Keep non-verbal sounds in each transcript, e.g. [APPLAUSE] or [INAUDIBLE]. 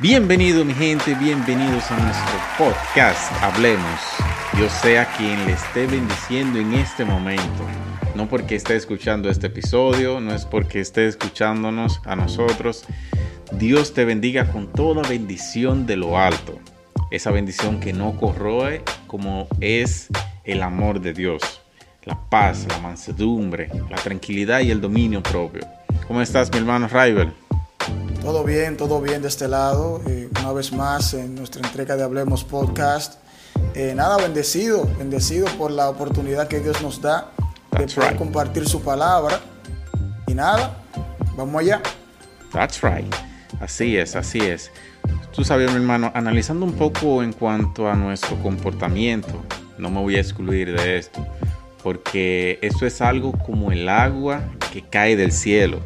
Bienvenido mi gente, bienvenidos a nuestro podcast Hablemos. Dios sea quien le esté bendiciendo en este momento. No porque esté escuchando este episodio, no es porque esté escuchándonos a nosotros. Dios te bendiga con toda bendición de lo alto. Esa bendición que no corroe como es el amor de Dios. La paz, la mansedumbre, la tranquilidad y el dominio propio. ¿Cómo estás mi hermano Rival? Todo bien, todo bien de este lado. Eh, una vez más en nuestra entrega de Hablemos Podcast. Eh, nada, bendecido, bendecido por la oportunidad que Dios nos da de poder compartir su palabra. Y nada, vamos allá. That's right. Así es, así es. Tú sabes, mi hermano, analizando un poco en cuanto a nuestro comportamiento, no me voy a excluir de esto, porque eso es algo como el agua que cae del cielo.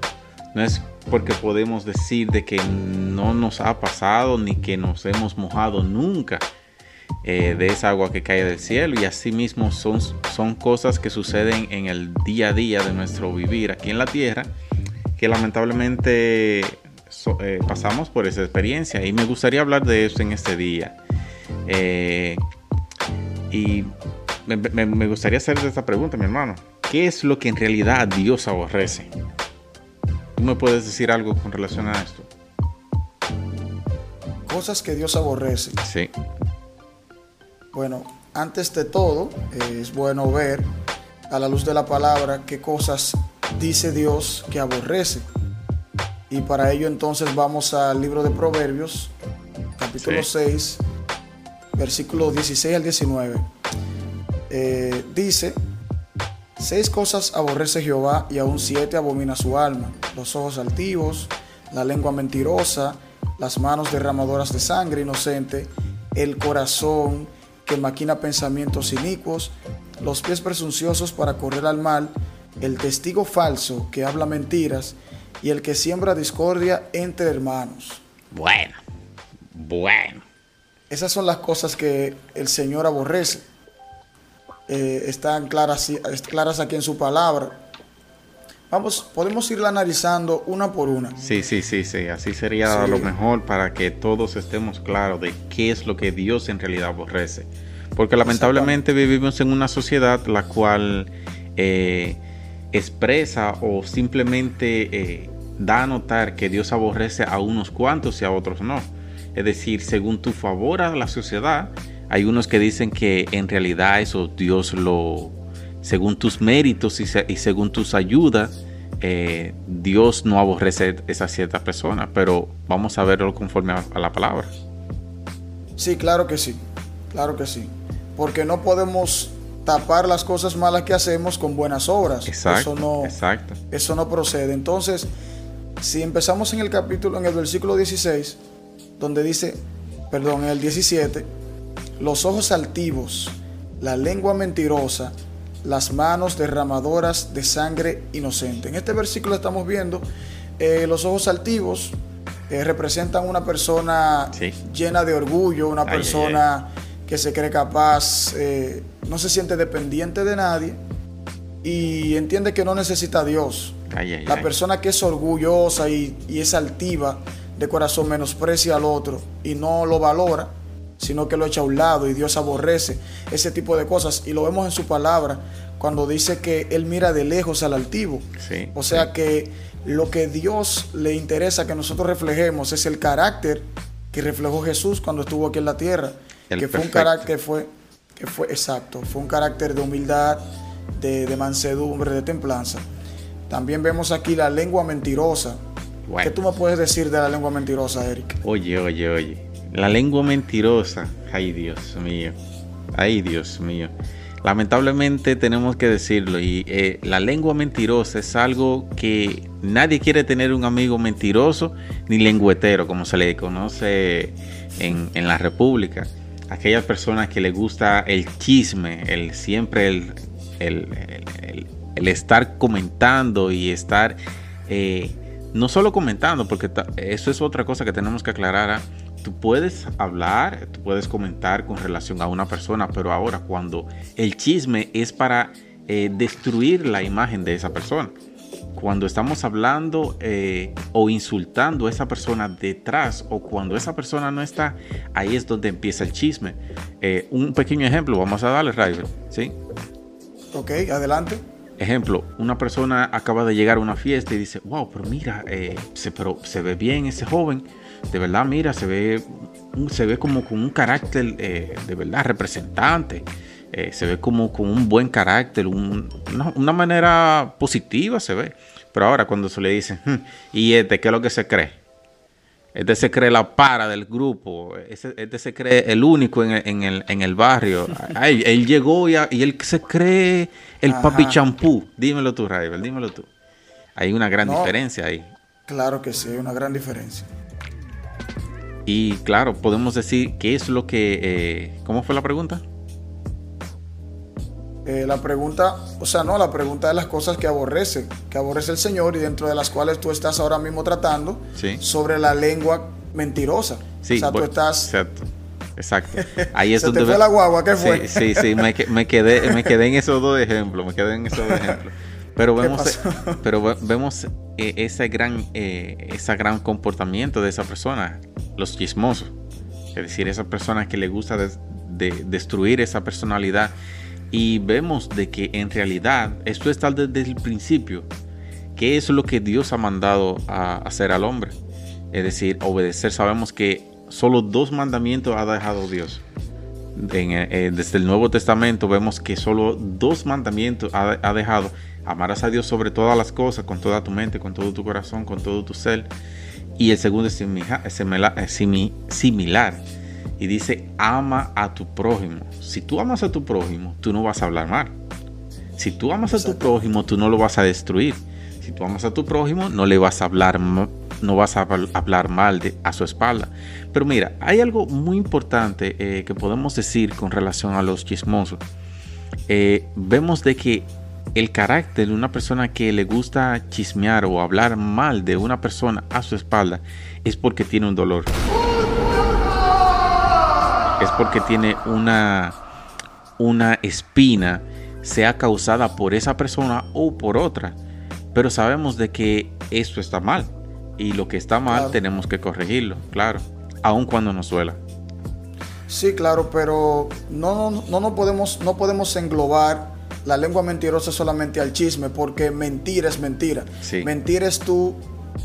No es porque podemos decir de que no nos ha pasado ni que nos hemos mojado nunca eh, de esa agua que cae del cielo. Y asimismo son, son cosas que suceden en el día a día de nuestro vivir aquí en la tierra que lamentablemente eh, pasamos por esa experiencia. Y me gustaría hablar de eso en este día. Eh, y me, me gustaría hacerte esta pregunta mi hermano. ¿qué es lo que en realidad Dios aborrece? Me puedes decir algo con relación a esto? Cosas que Dios aborrece. Sí. Bueno, antes de todo, es bueno ver a la luz de la palabra qué cosas dice Dios que aborrece. Y para ello entonces vamos al libro de Proverbios, capítulo 6, versículo 16 al 19. Eh, dice, Seis cosas aborrece Jehová y aún siete abomina su alma. Los ojos altivos, la lengua mentirosa, las manos derramadoras de sangre inocente, el corazón que maquina pensamientos inicuos, los pies presunciosos para correr al mal, el testigo falso que habla mentiras y el que siembra discordia entre hermanos. Bueno, bueno. Esas son las cosas que el Señor aborrece. Eh, están claras, claras aquí en su palabra. Vamos, podemos irla analizando una por una. Sí, sí, sí, sí. Así sería lo mejor para que todos estemos claros de qué es lo que Dios en realidad aborrece. Porque lamentablemente vivimos en una sociedad la cual eh, expresa o simplemente eh, da a notar que Dios aborrece a unos cuantos y a otros no. Es decir, según tu favor a la sociedad, hay unos que dicen que en realidad eso Dios lo, según tus méritos y, según tus ayudas, eh, Dios no aborrece esa cierta persona, pero vamos a verlo conforme a, la palabra. Sí, claro que sí, claro que sí, porque no podemos tapar las cosas malas que hacemos con buenas obras. Exacto, eso no, exacto. Eso no procede. Entonces, si empezamos en el capítulo, en el versículo 16, donde dice, perdón, en el 17, los ojos altivos, la lengua mentirosa, las manos derramadoras de sangre inocente. En este versículo estamos viendo eh, los ojos altivos eh, representan una persona llena de orgullo, una persona que se cree capaz, eh, no se siente dependiente de nadie y entiende que no necesita a Dios. La persona que es orgullosa y, y es altiva de corazón menosprecia al otro y no lo valora sino que lo echa a un lado y Dios aborrece ese tipo de cosas. Y lo vemos en su palabra cuando dice que Él mira de lejos al altivo. o sea que lo que Dios le interesa que nosotros reflejemos es el carácter que reflejó Jesús cuando estuvo aquí en la tierra. que fue un carácter, fue, que fue exacto, fue un carácter de humildad, de, de mansedumbre, de templanza. También vemos aquí la lengua mentirosa. ¿Qué tú me puedes decir de la lengua mentirosa, Eric? Oye, oye, oye. La lengua mentirosa. Ay, Dios mío. Ay, Dios mío. lamentablemente tenemos que decirlo y eh, la lengua mentirosa es algo que nadie quiere tener un amigo mentiroso ni lengüetero como se le conoce en, la república aquellas personas que les gusta el chisme el siempre el, el, estar comentando y estar eh, no solo comentando porque eso es otra cosa que tenemos que aclarar ¿ah? Tú puedes hablar, tú puedes comentar con relación a una persona, pero ahora cuando el chisme es para eh, destruir la imagen de esa persona, cuando estamos hablando eh, o insultando a esa persona detrás o cuando esa persona no está, ahí es donde empieza el chisme. Eh, un pequeño ejemplo, vamos a darle, River, ¿sí? Ok, adelante. Ejemplo, una persona acaba de llegar a una fiesta y dice, wow, pero mira, se, pero se ve bien ese joven de verdad, mira, se ve, se ve como con un carácter eh, de verdad representante. Eh, se ve como con un buen carácter, una, manera positiva se ve. Pero ahora cuando se le dice, hmm, ¿y este qué es lo que se cree? Este se cree la para del grupo, este se cree el único en el, barrio. [LAUGHS] él llegó y, él se cree el papi champú. Dímelo tú, Raibel, dímelo tú. Hay una gran diferencia ahí. Claro que sí, hay una gran diferencia. Y claro, podemos decir qué es lo que... Eh, ¿Cómo fue la pregunta? Eh, la pregunta, o sea, no, la pregunta de las cosas que aborrece, que aborrece el Señor y dentro de las cuales tú estás ahora mismo tratando sobre la lengua mentirosa. Sí, o sea, tú estás... Exacto. Exacto. [LAUGHS] Ahí es Se donde te fue la guagua, ¿qué fue? Sí, sí, me, quedé, me quedé en esos dos ejemplos, me quedé en esos dos ejemplos. [LAUGHS] Pero vemos, [LAUGHS] pero vemos eh, ese gran, ese gran comportamiento de esa persona los chismosos, es decir, esa persona que le gusta destruir esa personalidad. Y vemos de que en realidad esto está desde el principio, que es lo que Dios ha mandado a hacer al hombre. Es decir, obedecer. Sabemos que solo dos mandamientos ha dejado Dios. Eh, desde el Nuevo Testamento vemos que solo dos mandamientos ha, ha, dejado. Amarás a Dios sobre todas las cosas, con toda tu mente, con todo tu corazón, con todo tu ser y el segundo es similar. Y dice, ama a tu prójimo. Si tú amas a tu prójimo, tú no vas a hablar mal. Si tú amas a tu prójimo, tú no lo vas a destruir. Si tú amas a tu prójimo, no le vas a hablar, no vas a hablar mal de, a su espalda. Pero mira, hay algo muy importante eh, que podemos decir con relación a los chismosos. Eh, vemos de que el carácter de una persona que le gusta chismear o hablar mal de una persona a su espalda es porque tiene un dolor. Es porque tiene una, una espina, sea causada por esa persona o por otra. Pero sabemos de que esto está mal. Y lo que está mal tenemos que corregirlo, claro. Aun cuando nos duela. Sí, claro, pero no, no, no, no, podemos, no podemos englobar la lengua mentirosa solamente al chisme, porque mentira es mentira. Mentira es tú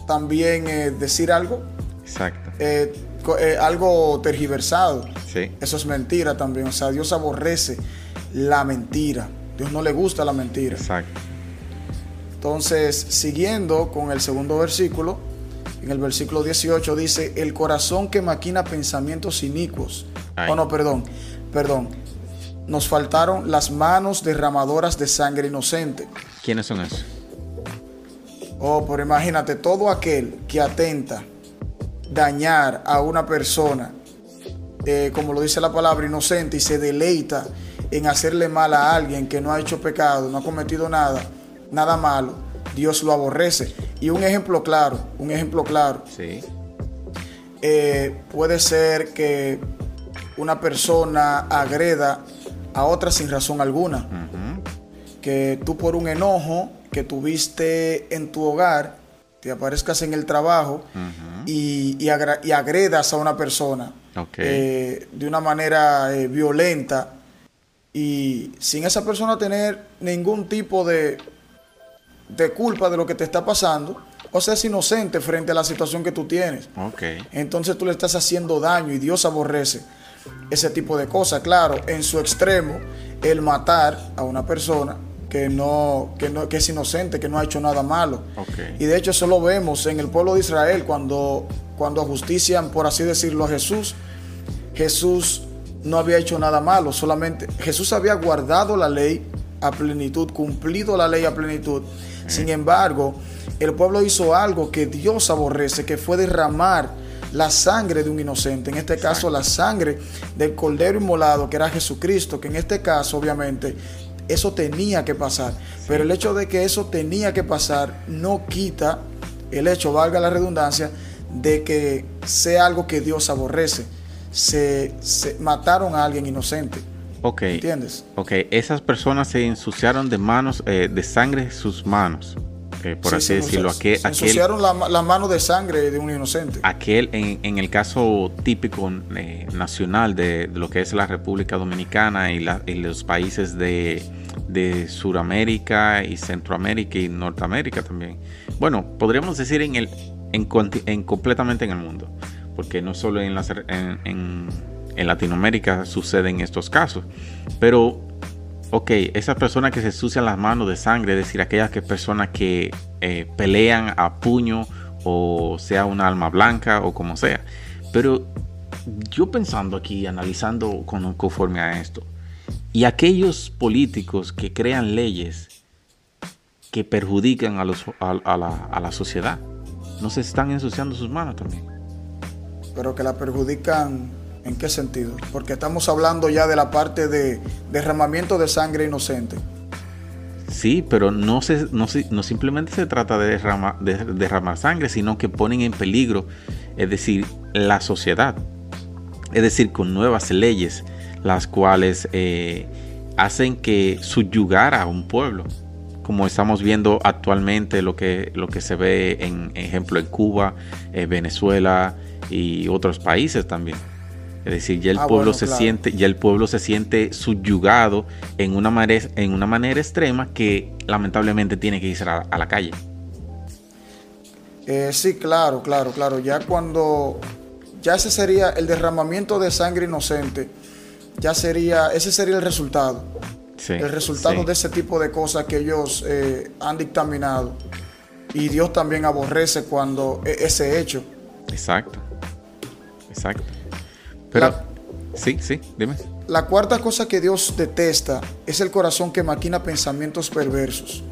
también eh, decir algo. Exacto. Eh, eh, algo tergiversado. Sí. Eso es mentira también. O sea, Dios aborrece la mentira. Dios no le gusta la mentira. Exacto. Entonces, siguiendo con el segundo versículo, en el versículo 18 dice, el corazón que maquina pensamientos inicuos. Oh, no, perdón, perdón nos faltaron las manos derramadoras de sangre inocente. ¿Quiénes son esos? Oh, pero imagínate, todo aquel que atenta dañar a una persona, eh, como lo dice la palabra, inocente y se deleita en hacerle mal a alguien que no ha hecho pecado, no ha cometido nada, nada malo, Dios lo aborrece. Y un ejemplo claro, un ejemplo claro. Sí. Eh, puede ser que una persona agreda a otra sin razón alguna. Que tú por un enojo que tuviste en tu hogar, te aparezcas en el trabajo y, agredas a una persona eh, de una manera eh, violenta y sin esa persona tener ningún tipo de, de culpa de lo que te está pasando, o sea, es inocente frente a la situación que tú tienes. Entonces tú le estás haciendo daño y Dios aborrece ese tipo de cosas. Claro, en su extremo, el matar a una persona que no, que no, que es inocente, que no ha hecho nada malo. Y de hecho eso lo vemos en el pueblo de Israel cuando, cuando ajustician, por así decirlo, a Jesús. Jesús no había hecho nada malo, solamente Jesús había guardado la ley a plenitud, cumplido la ley a plenitud. Sin embargo, el pueblo hizo algo que Dios aborrece, que fue derramar la sangre de un inocente, en este caso la sangre del cordero inmolado, que era Jesucristo, que en este caso obviamente eso tenía que pasar. Pero el hecho de que eso tenía que pasar no quita el hecho, valga la redundancia, de que sea algo que Dios aborrece. Se, mataron a alguien inocente. Ok. ¿Entiendes? Ok, esas personas se ensuciaron de manos, eh, de sangre sus manos. Eh, por así decirlo. Aquel, se ensuciaron la, la, mano de sangre de un inocente. Aquel, en, el caso típico eh, nacional de, lo que es la República Dominicana y, los países de, de Suramérica y Centroamérica y Norteamérica también. Bueno, podríamos decir en el en, en completamente en el mundo, porque no solo en, en, en Latinoamérica suceden estos casos, pero ok, esa persona que se sucia las manos de sangre, es decir, aquellas que personas que eh, pelean a puño o sea una alma blanca o como sea. Pero yo pensando aquí, analizando con, conforme a esto, y aquellos políticos que crean leyes que perjudican a, los, a, la, a la sociedad, no se están ensuciando sus manos también. Pero que la perjudican ¿En qué sentido? Porque estamos hablando ya de la parte de derramamiento de sangre inocente. Sí, pero no, se, no, no simplemente se trata de, de derramar sangre, sino que ponen en peligro, es decir, la sociedad. Es decir, con nuevas leyes, las cuales eh, hacen que subyugar a un pueblo, como estamos viendo actualmente lo que, lo que se ve en ejemplo en Cuba, eh, Venezuela y otros países también. Es decir, ya el ah, pueblo se siente, ya el pueblo se siente subyugado en una manera, en una manera extrema que lamentablemente tiene que irse a, la calle. Eh, sí, claro, claro, claro. Ya cuando ya ese sería el derramamiento de sangre inocente, ya sería, ese sería el resultado. el resultado de ese tipo de cosas que ellos eh, han dictaminado. Y Dios también aborrece cuando e, ese hecho. Exacto. Exacto. Pero, sí, sí, dime. La cuarta cosa que Dios detesta es el corazón que maquina pensamientos perversos.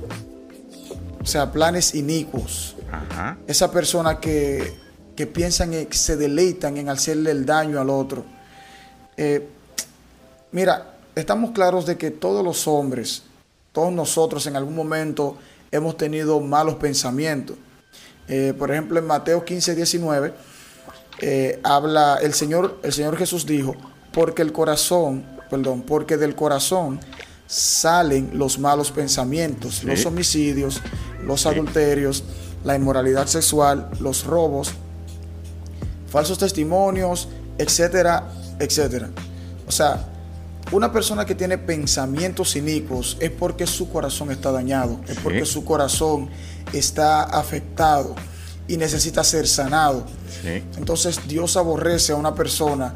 O sea, planes inicuos. Ajá. Esa persona que, que piensan y se deleitan en hacerle el daño al otro. Eh, mira, estamos claros de que todos los hombres, todos nosotros en algún momento hemos tenido malos pensamientos. Eh, por ejemplo, en Mateo 15, 19 eh, habla, el Señor, el Señor Jesús dijo, porque el corazón, perdón, porque del corazón salen los malos pensamientos, los homicidios, los adulterios, la inmoralidad sexual, los robos, falsos testimonios, etcétera, etcétera. O sea, una persona que tiene pensamientos inicuos es porque su corazón está dañado, es porque su corazón está afectado y necesita ser sanado. Entonces Dios aborrece a una persona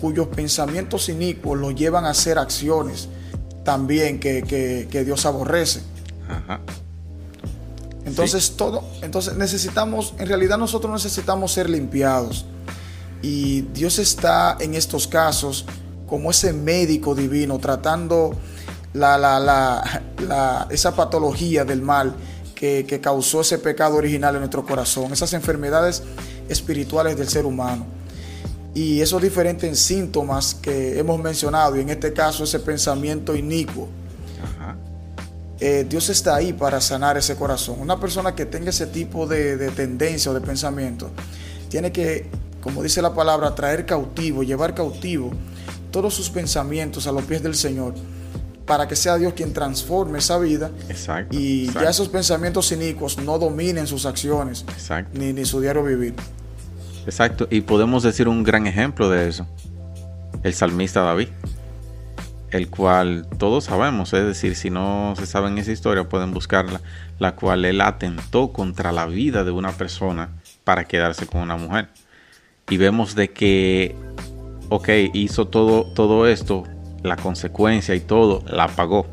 cuyos pensamientos inicuos lo llevan a hacer acciones también que, Dios aborrece. Entonces todo, entonces necesitamos, en realidad nosotros necesitamos ser limpiados. Y Dios está en estos casos como ese médico divino tratando la, la, la, esa patología del mal que, causó ese pecado original en nuestro corazón, esas enfermedades espirituales del ser humano. Y esos diferentes síntomas que hemos mencionado, y en este caso ese pensamiento inicuo. Eh, Dios está ahí para sanar ese corazón. Una persona que tenga ese tipo de, de tendencia o de pensamiento tiene que, como dice la palabra, traer cautivo, llevar cautivo todos sus pensamientos a los pies del Señor para que sea Dios quien transforme esa vida y ya esos pensamientos inicuos no dominen sus acciones Ni, ni su diario vivir. Exacto, y podemos decir un gran ejemplo de eso, el salmista David, el cual todos sabemos, es decir, si no se saben esa historia pueden buscarla, la cual él atentó contra la vida de una persona para quedarse con una mujer. Y vemos de que, ok, hizo todo, todo esto la consecuencia y todo la pagó.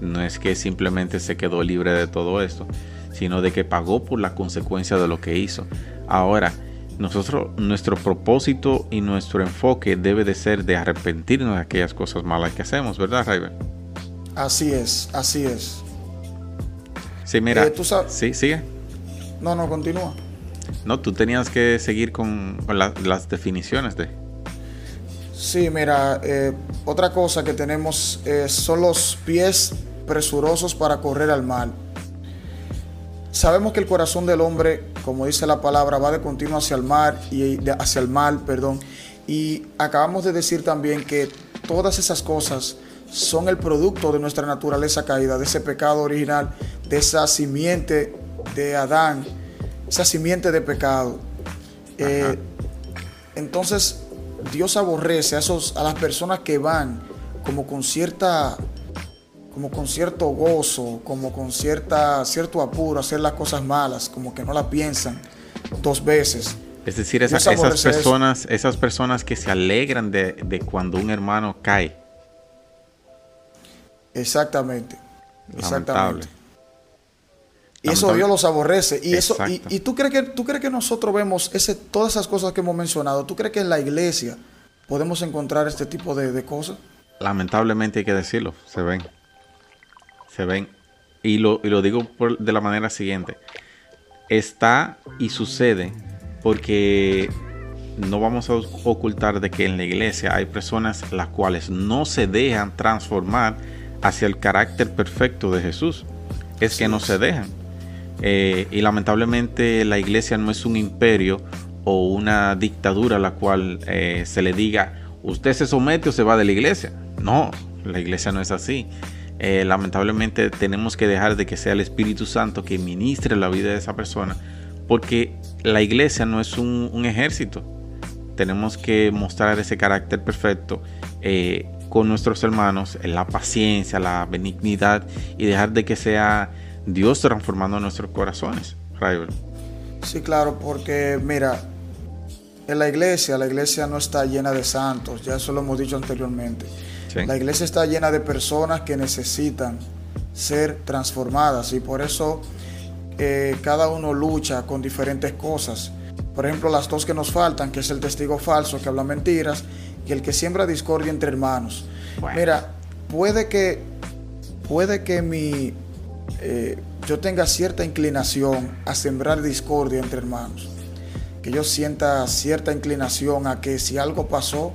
No es que simplemente se quedó libre de todo esto, sino de que pagó por la consecuencia de lo que hizo. Ahora, nosotros, nuestro propósito y nuestro enfoque debe de ser de arrepentirnos de aquellas cosas malas que hacemos, ¿verdad, Raven? Así es, así es. Sí, mira. Eh, sí, sigue. No, no, continúa. No, tú tenías que seguir con, las definiciones de. Sí, mira, eh, otra cosa que tenemos eh, son los pies presurosos para correr al mal. Sabemos que el corazón del hombre, como dice la palabra, va de continuo hacia el mar y hacia el mal, perdón. Y acabamos de decir también que todas esas cosas son el producto de nuestra naturaleza caída, de ese pecado original, de esa simiente de Adán, esa simiente de pecado. Eh, entonces, Dios aborrece a, esos, a las personas que van como con cierta como con cierto gozo, como con cierta, cierto apuro, hacer las cosas malas, como que no la piensan dos veces. Es decir, esas personas, esas personas que se alegran de, cuando un hermano cae. Exactamente. Exactamente. Y eso Dios los aborrece. Y eso, y, tú crees que tú crees que nosotros vemos ese, todas esas cosas que hemos mencionado. ¿Tú crees que en la iglesia podemos encontrar este tipo de, de cosas? Lamentablemente hay que decirlo, se ven se ven. Y lo, y lo digo de la manera siguiente. Está y sucede porque no vamos a ocultar de que en la iglesia hay personas las cuales no se dejan transformar hacia el carácter perfecto de Jesús. Es que no se dejan. Eh, y lamentablemente la iglesia no es un imperio o una dictadura a la cual eh, se le diga usted se somete o se va de la iglesia. No, la iglesia no es así. Eh, lamentablemente tenemos que dejar de que sea el Espíritu Santo que ministre la vida de esa persona, porque la iglesia no es un, ejército. Tenemos que mostrar ese carácter perfecto eh, con nuestros hermanos, la paciencia, la benignidad y dejar de que sea Dios transformando nuestros corazones. Sí, claro, porque mira, en la iglesia, la iglesia no está llena de santos, ya eso lo hemos dicho anteriormente. La iglesia está llena de personas que necesitan ser transformadas y por eso eh, cada uno lucha con diferentes cosas. Por ejemplo, las dos que nos faltan, que es el testigo falso que habla mentiras y el que siembra discordia entre hermanos. Mira, puede que, puede que mi, eh, yo tenga cierta inclinación a sembrar discordia entre hermanos. Que yo sienta cierta inclinación a que si algo pasó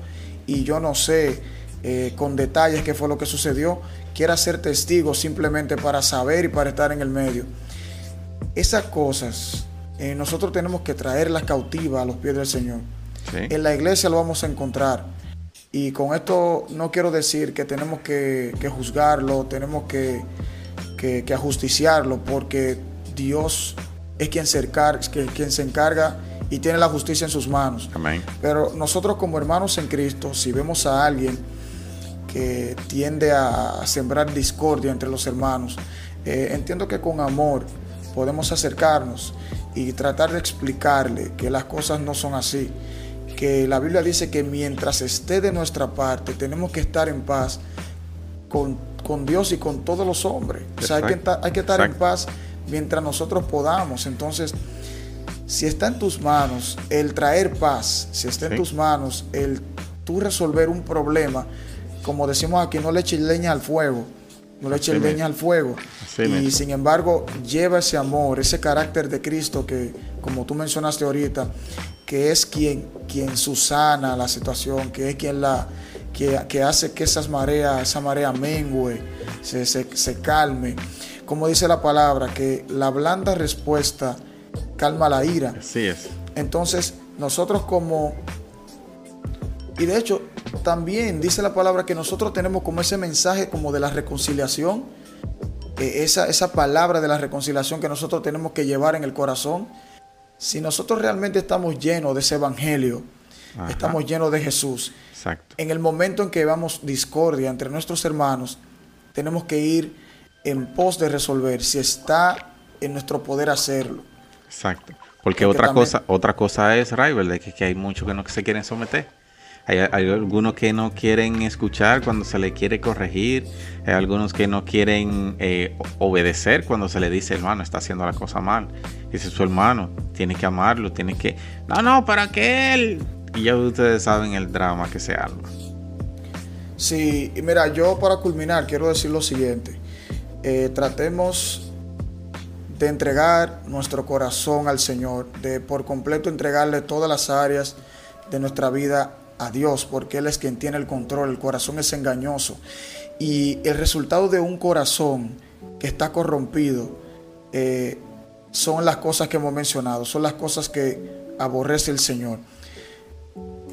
y yo no sé, eh, con detalles qué fue lo que sucedió, quiera ser testigo simplemente para saber y para estar en el medio. Esas cosas eh, nosotros tenemos que traerlas cautivas a los pies del Señor. En la iglesia lo vamos a encontrar. Y con esto no quiero decir que tenemos que, juzgarlo, tenemos que, que, ajusticiarlo, porque Dios es quien se, encarga, quien se encarga y tiene la justicia en sus manos. Pero nosotros como hermanos en Cristo, si vemos a alguien que tiende a sembrar discordia entre los hermanos. Eh, entiendo que con amor podemos acercarnos y tratar de explicarle que las cosas no son así. Que la Biblia dice que mientras esté de nuestra parte tenemos que estar en paz con, Dios y con todos los hombres. O sea, hay que, hay que estar en paz mientras nosotros podamos. Entonces, si está en tus manos el traer paz, si está en tus manos el tú resolver un problema, como decimos aquí, no le eches leña al fuego, no le eches leña al fuego. y sin embargo, lleva ese amor, ese carácter de Cristo que, como tú mencionaste ahorita, que es quien, quien susana la situación, que es quien la, que, hace que esas mareas, esa marea mengue, se, se calme. Como dice la palabra, que la blanda respuesta calma la ira. Así es. Entonces, nosotros como y de hecho, también dice la palabra que nosotros tenemos como ese mensaje como de la reconciliación, esa, esa palabra de la reconciliación que nosotros tenemos que llevar en el corazón. Si nosotros realmente estamos llenos de ese evangelio, estamos llenos de Jesús. En el momento en que vamos discordia entre nuestros hermanos, tenemos que ir en pos de resolver si está en nuestro poder hacerlo. Exacto. Porque, otra cosa, otra cosa es, Rival, de que, que hay muchos que no se quieren someter. Hay, algunos que no quieren escuchar cuando se le quiere corregir. Hay algunos que no quieren eh, obedecer cuando se le dice, hermano, está haciendo la cosa mal. Dice su hermano, tiene que amarlo, tiene que... No, no, ¿para qué él? Y ya ustedes saben el drama que se arma. Sí, y mira, yo para culminar quiero decir lo siguiente. Eh, tratemos de entregar nuestro corazón al Señor, de por completo entregarle todas las áreas de nuestra vida a Dios, porque Él es quien tiene el control, el corazón es engañoso. Y el resultado de un corazón que está corrompido eh, son las cosas que hemos mencionado, son las cosas que aborrece el Señor.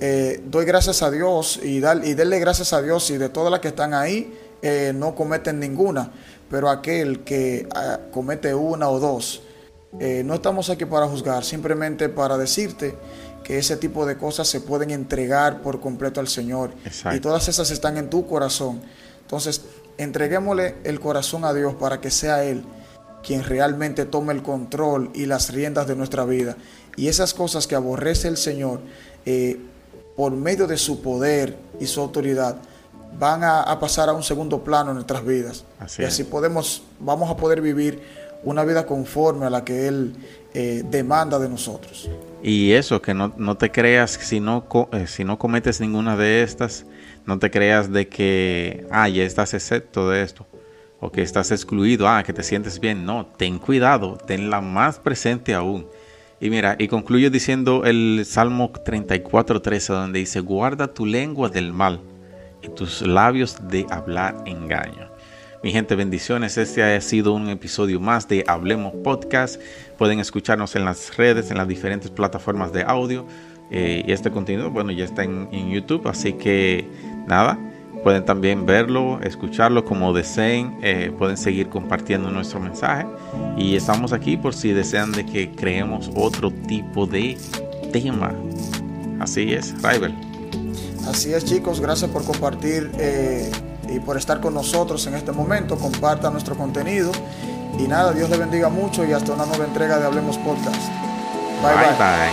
Eh, doy gracias a Dios y, dar, y denle gracias a Dios y de todas las que están ahí eh, no cometen ninguna, pero aquel que ah, comete una o dos, eh, no estamos aquí para juzgar, simplemente para decirte que ese tipo de cosas se pueden entregar por completo al Señor y todas esas están en tu corazón. Entonces, entreguémosle el corazón a Dios para que sea Él quien realmente tome el control y las riendas de nuestra vida. Y esas cosas que aborrece el Señor, por medio de su poder y su autoridad, van a, pasar a un segundo plano en nuestras vidas. y así podemos, vamos a poder vivir una vida conforme a la que Él eh, demanda de nosotros. Y eso, que no, te creas, si no, eh, si no cometes ninguna de estas, no te creas de que, ah, ya estás excepto de esto, o que estás excluido, ah, que te sientes bien. No, ten cuidado, tenla más presente aún. Y mira, y concluyo diciendo el Salmo 34.13, donde dice, guarda tu lengua del mal y tus labios de hablar engaño. Mi gente, bendiciones. Este ha sido un episodio más de Hablemos Podcast. Pueden escucharnos en las redes, en las diferentes plataformas de audio. Eh, y este contenido, bueno, ya está en YouTube. Así que nada, Pueden también verlo, escucharlo como deseen. Eh, pueden seguir compartiendo nuestro mensaje. Y estamos aquí por si desean de que creemos otro tipo de tema. Así es, Rival. Así es, chicos. Gracias por compartir eh, y por estar con nosotros en este momento. Compartan nuestro contenido. Y nada, Dios le bendiga mucho y hasta una nueva entrega de Hablemos Podcast. bye. bye. bye.